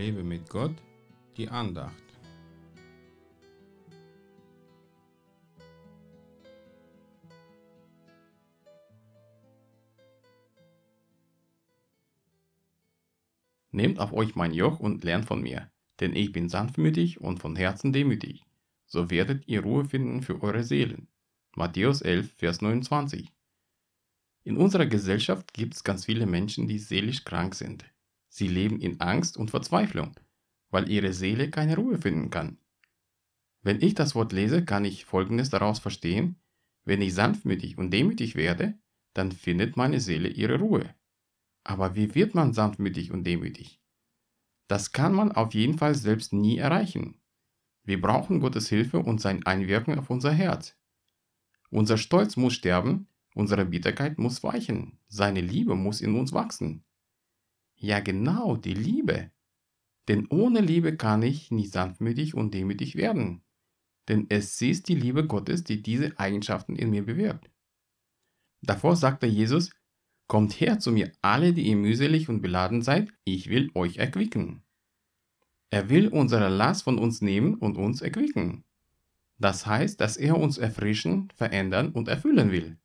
Lebe mit Gott, die Andacht. Nehmt auf euch mein Joch und lernt von mir, denn ich bin sanftmütig und von Herzen demütig. So werdet ihr Ruhe finden für eure Seelen. Matthäus 11, Vers 29. In unserer Gesellschaft gibt es ganz viele Menschen, die seelisch krank sind. Sie leben in Angst und Verzweiflung, weil ihre Seele keine Ruhe finden kann. Wenn ich das Wort lese, kann ich Folgendes daraus verstehen. Wenn ich sanftmütig und demütig werde, dann findet meine Seele ihre Ruhe. Aber wie wird man sanftmütig und demütig? Das kann man auf jeden Fall selbst nie erreichen. Wir brauchen Gottes Hilfe und sein Einwirken auf unser Herz. Unser Stolz muss sterben, unsere Bitterkeit muss weichen, seine Liebe muss in uns wachsen. Ja genau, die Liebe. Denn ohne Liebe kann ich nie sanftmütig und demütig werden. Denn es ist die Liebe Gottes, die diese Eigenschaften in mir bewirkt. Davor sagte Jesus, Kommt her zu mir alle, die ihr mühselig und beladen seid, ich will euch erquicken. Er will unsere Last von uns nehmen und uns erquicken. Das heißt, dass er uns erfrischen, verändern und erfüllen will.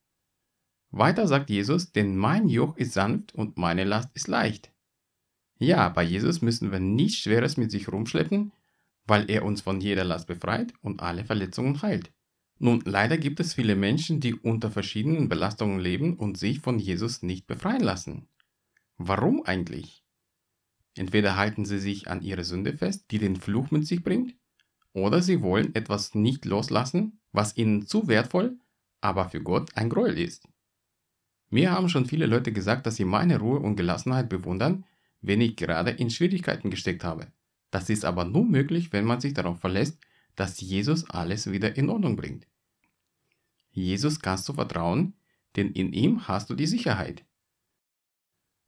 Weiter sagt Jesus, denn mein Joch ist sanft und meine Last ist leicht. Ja, bei Jesus müssen wir nichts Schweres mit sich rumschleppen, weil er uns von jeder Last befreit und alle Verletzungen heilt. Nun, leider gibt es viele Menschen, die unter verschiedenen Belastungen leben und sich von Jesus nicht befreien lassen. Warum eigentlich? Entweder halten sie sich an ihre Sünde fest, die den Fluch mit sich bringt, oder sie wollen etwas nicht loslassen, was ihnen zu wertvoll, aber für Gott ein Gräuel ist. Mir haben schon viele Leute gesagt, dass sie meine Ruhe und Gelassenheit bewundern, wenn ich gerade in Schwierigkeiten gesteckt habe. Das ist aber nur möglich, wenn man sich darauf verlässt, dass Jesus alles wieder in Ordnung bringt. Jesus kannst du vertrauen, denn in ihm hast du die Sicherheit.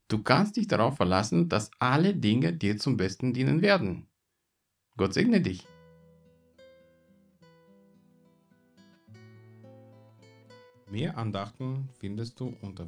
Du kannst dich darauf verlassen, dass alle Dinge dir zum Besten dienen werden. Gott segne dich. Mehr Andachten findest du unter